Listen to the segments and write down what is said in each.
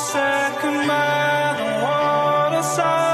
second by the waterside,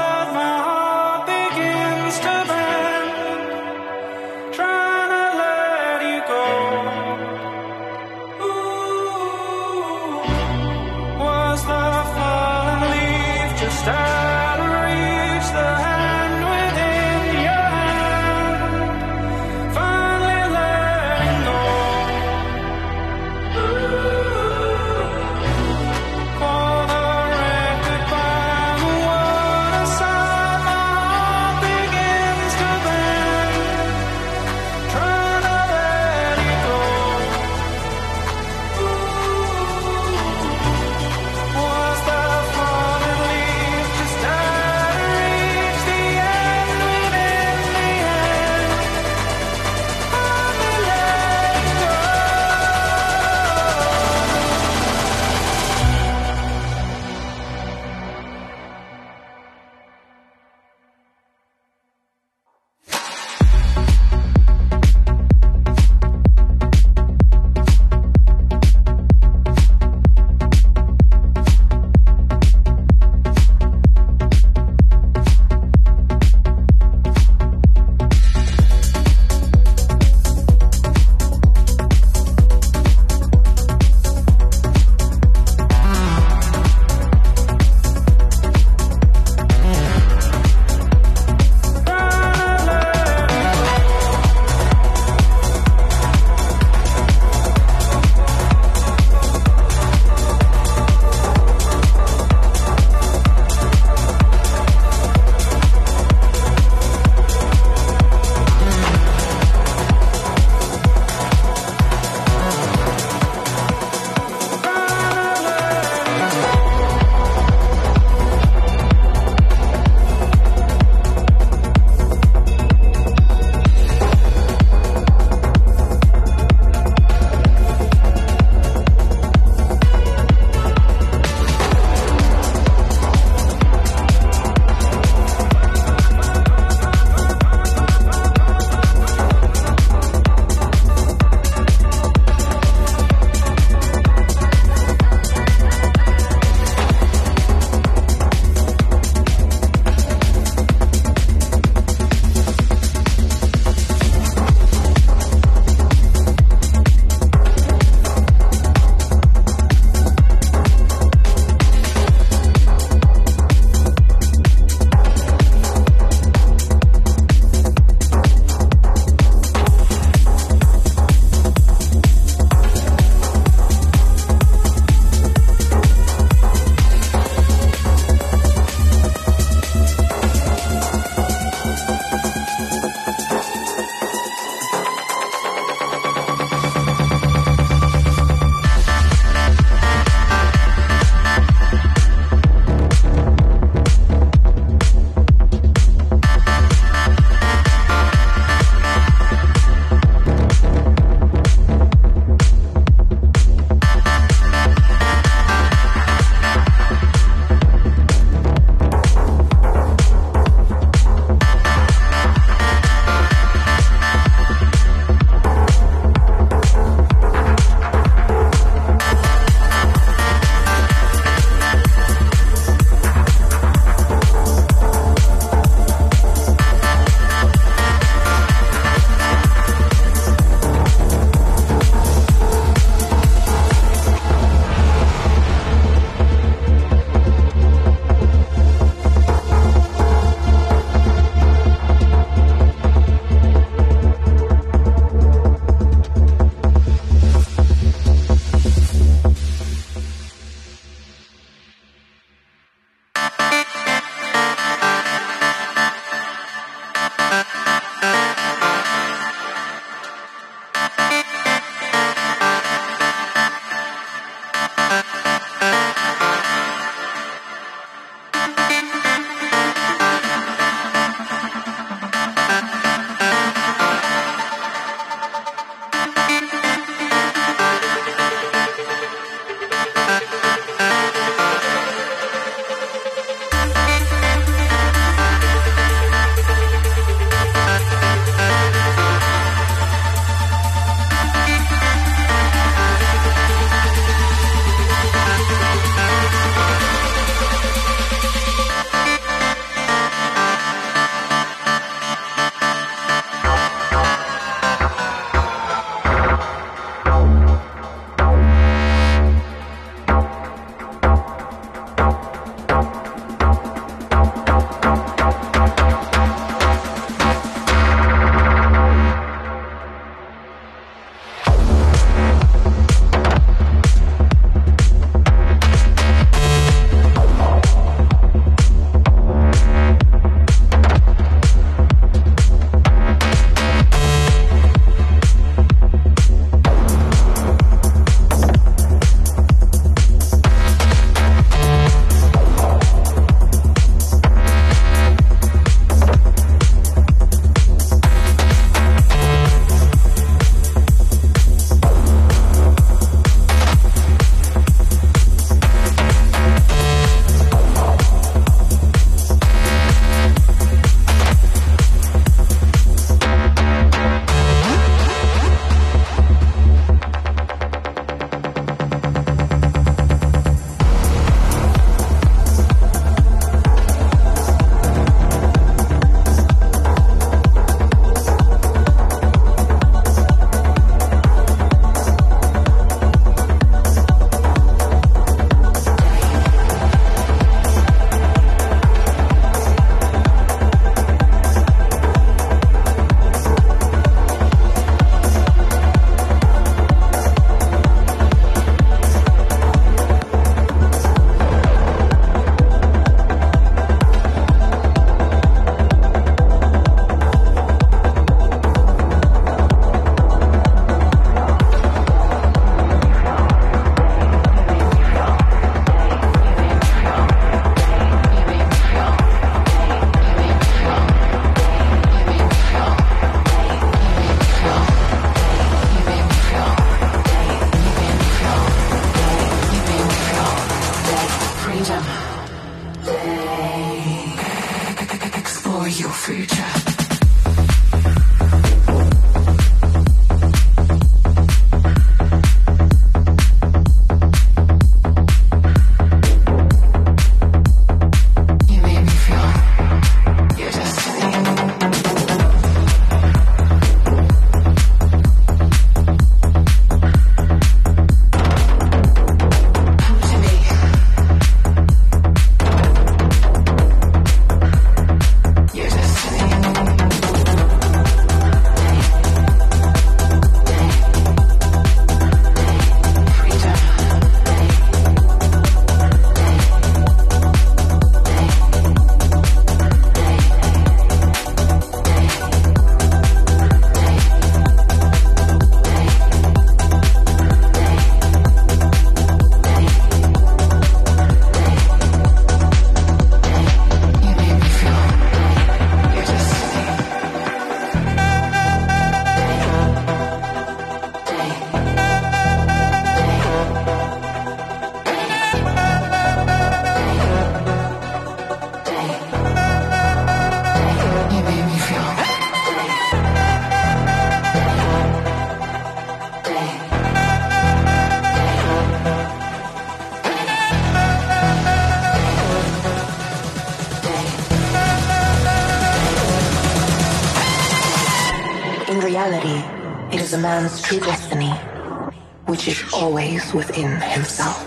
within himself.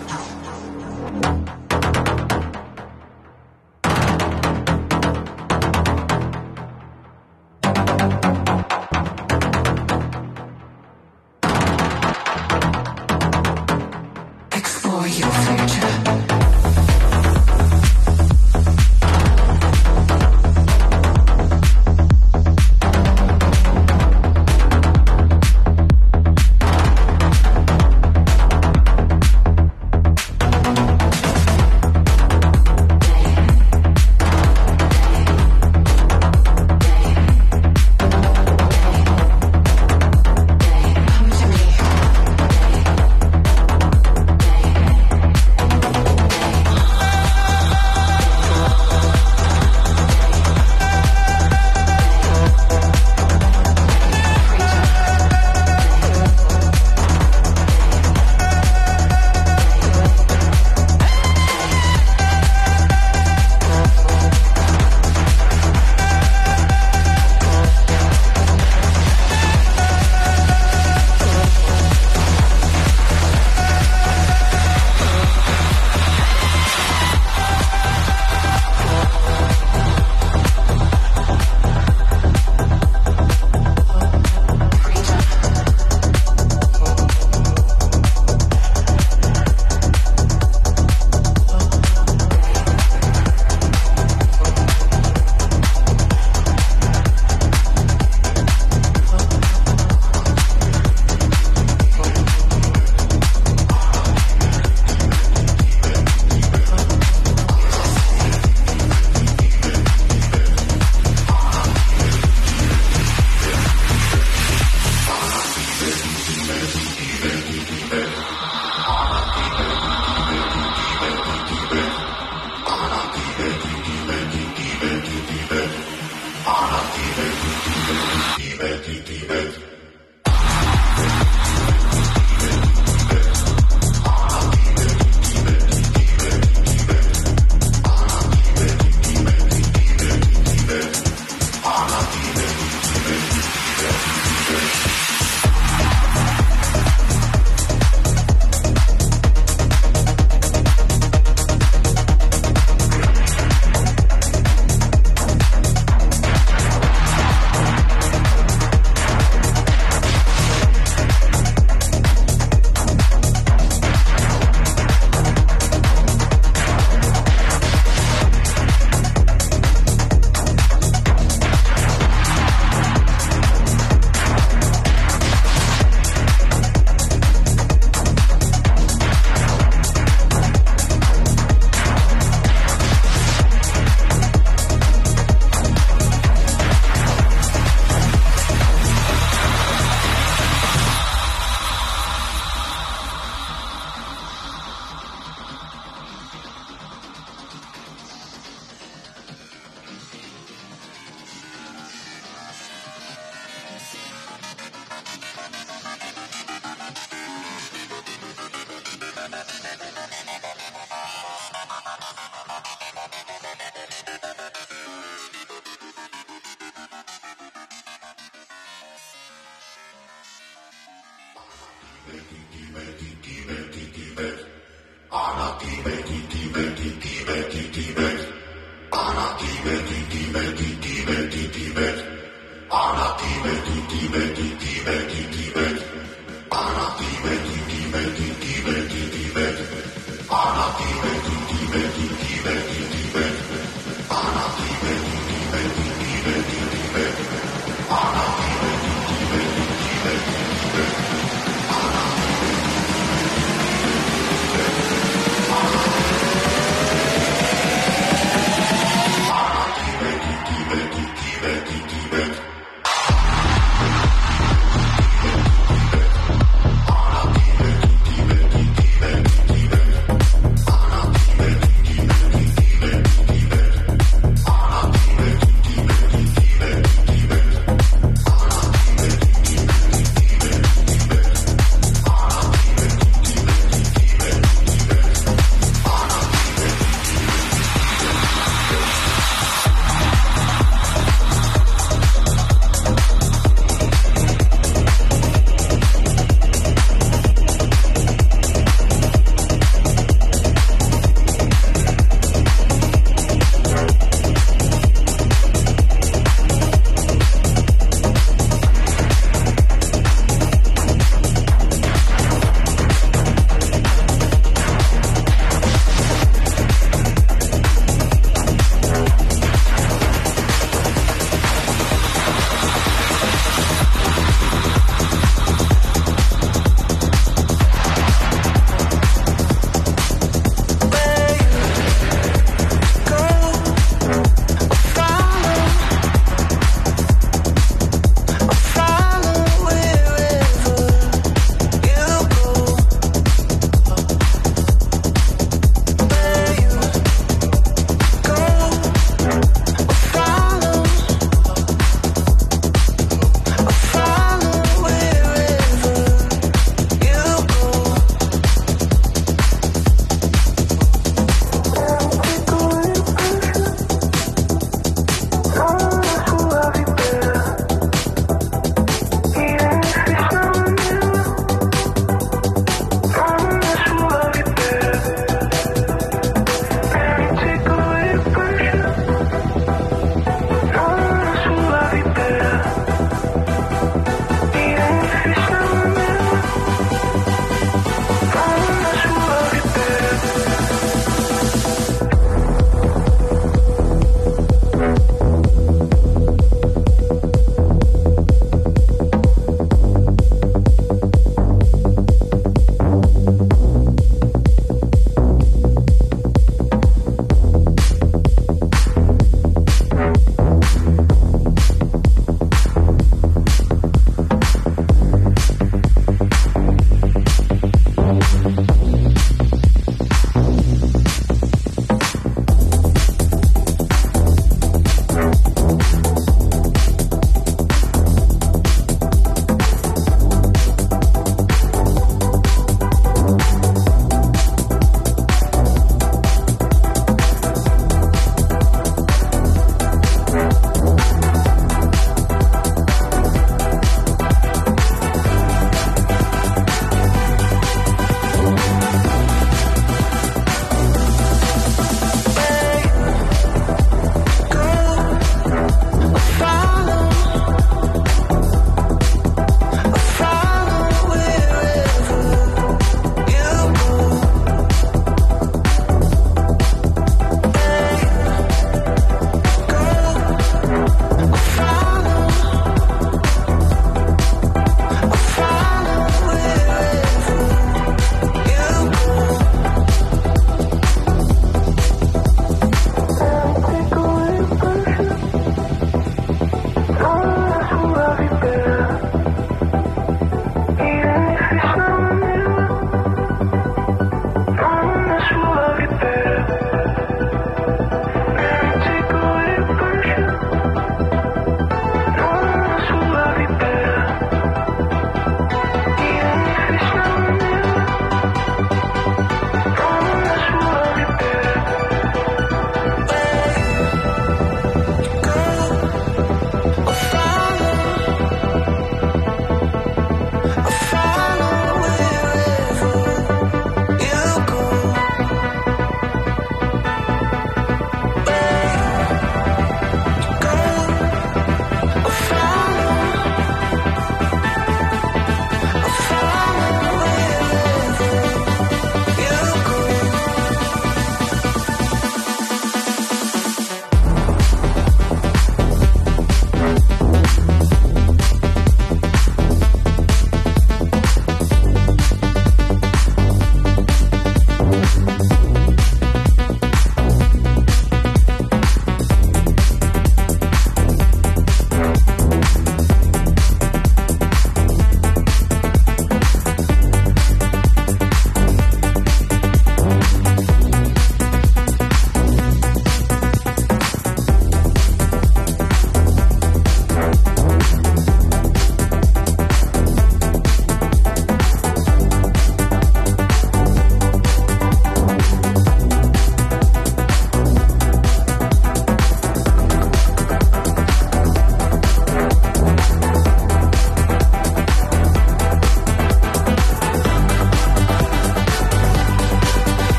heart. This is Ana kime kime kime kime kime kime Ana kime kime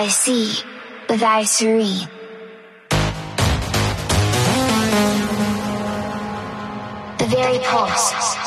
I see with I serene. The very pulse.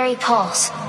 very pulse.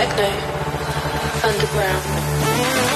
Techno. Underground.